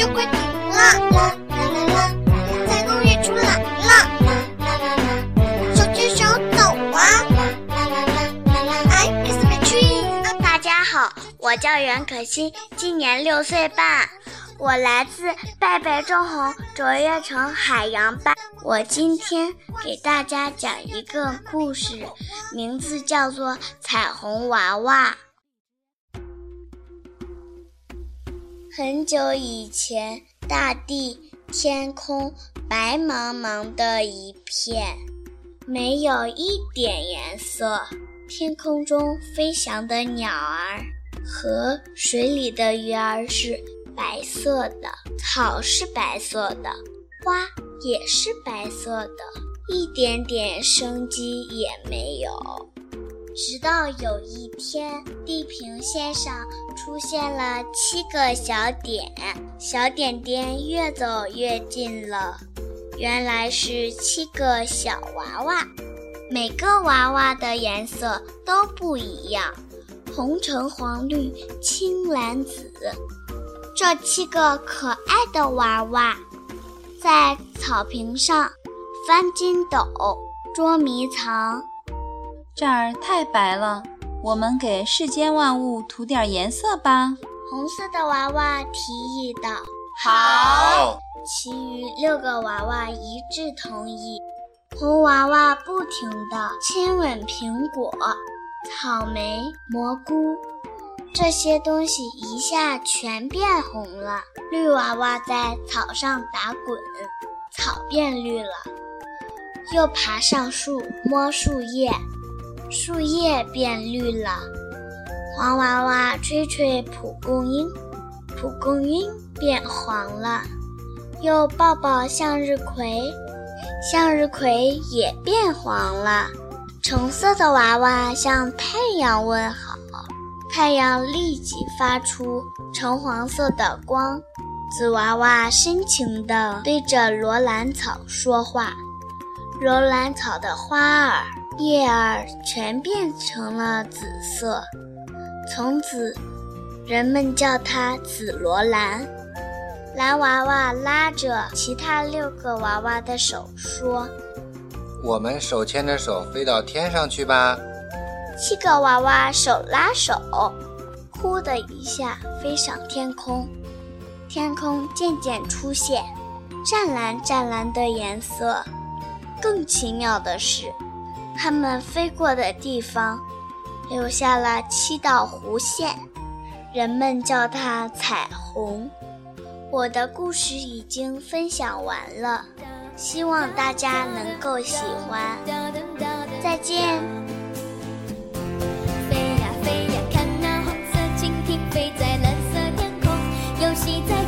就快停了！啦啦啦啦，彩虹日出来了！啦啦啦啦，手牵手走啊！啦啦啦啦啦，I kiss my tree。大家好，我叫袁可欣，今年六岁半，我来自贝贝中红卓越城海洋班。我今天给大家讲一个故事，名字叫做《彩虹娃娃》。很久以前，大地、天空白茫茫的一片，没有一点颜色。天空中飞翔的鸟儿和水里的鱼儿是白色的，草是白色的，花也是白色的，一点点生机也没有。直到有一天，地平线上出现了七个小点，小点点越走越近了。原来是七个小娃娃，每个娃娃的颜色都不一样，红橙黄绿青蓝紫。这七个可爱的娃娃在草坪上翻筋斗、捉迷藏。这儿太白了，我们给世间万物涂点颜色吧。红色的娃娃提议道：“好。”其余六个娃娃一致同意。红娃娃不停地亲吻苹果、草莓、蘑菇，这些东西一下全变红了。绿娃娃在草上打滚，草变绿了，又爬上树摸树叶。树叶变绿了，黄娃娃吹吹蒲公英，蒲公英变黄了，又抱抱向日葵，向日葵也变黄了。橙色的娃娃向太阳问好，太阳立即发出橙黄色的光。紫娃娃深情地对着罗兰草说话，罗兰草的花儿。叶儿全变成了紫色，从此人们叫它紫罗兰。蓝娃娃拉着其他六个娃娃的手说：“我们手牵着手飞到天上去吧。”七个娃娃手拉手，呼的一下飞上天空。天空渐渐出现湛蓝湛蓝的颜色。更奇妙的是。他们飞过的地方留下了七道弧线人们叫它彩虹。我的故事已经分享完了希望大家能够喜欢。再见。飞呀飞呀看那红色蜻蜓飞在蓝色天空游戏在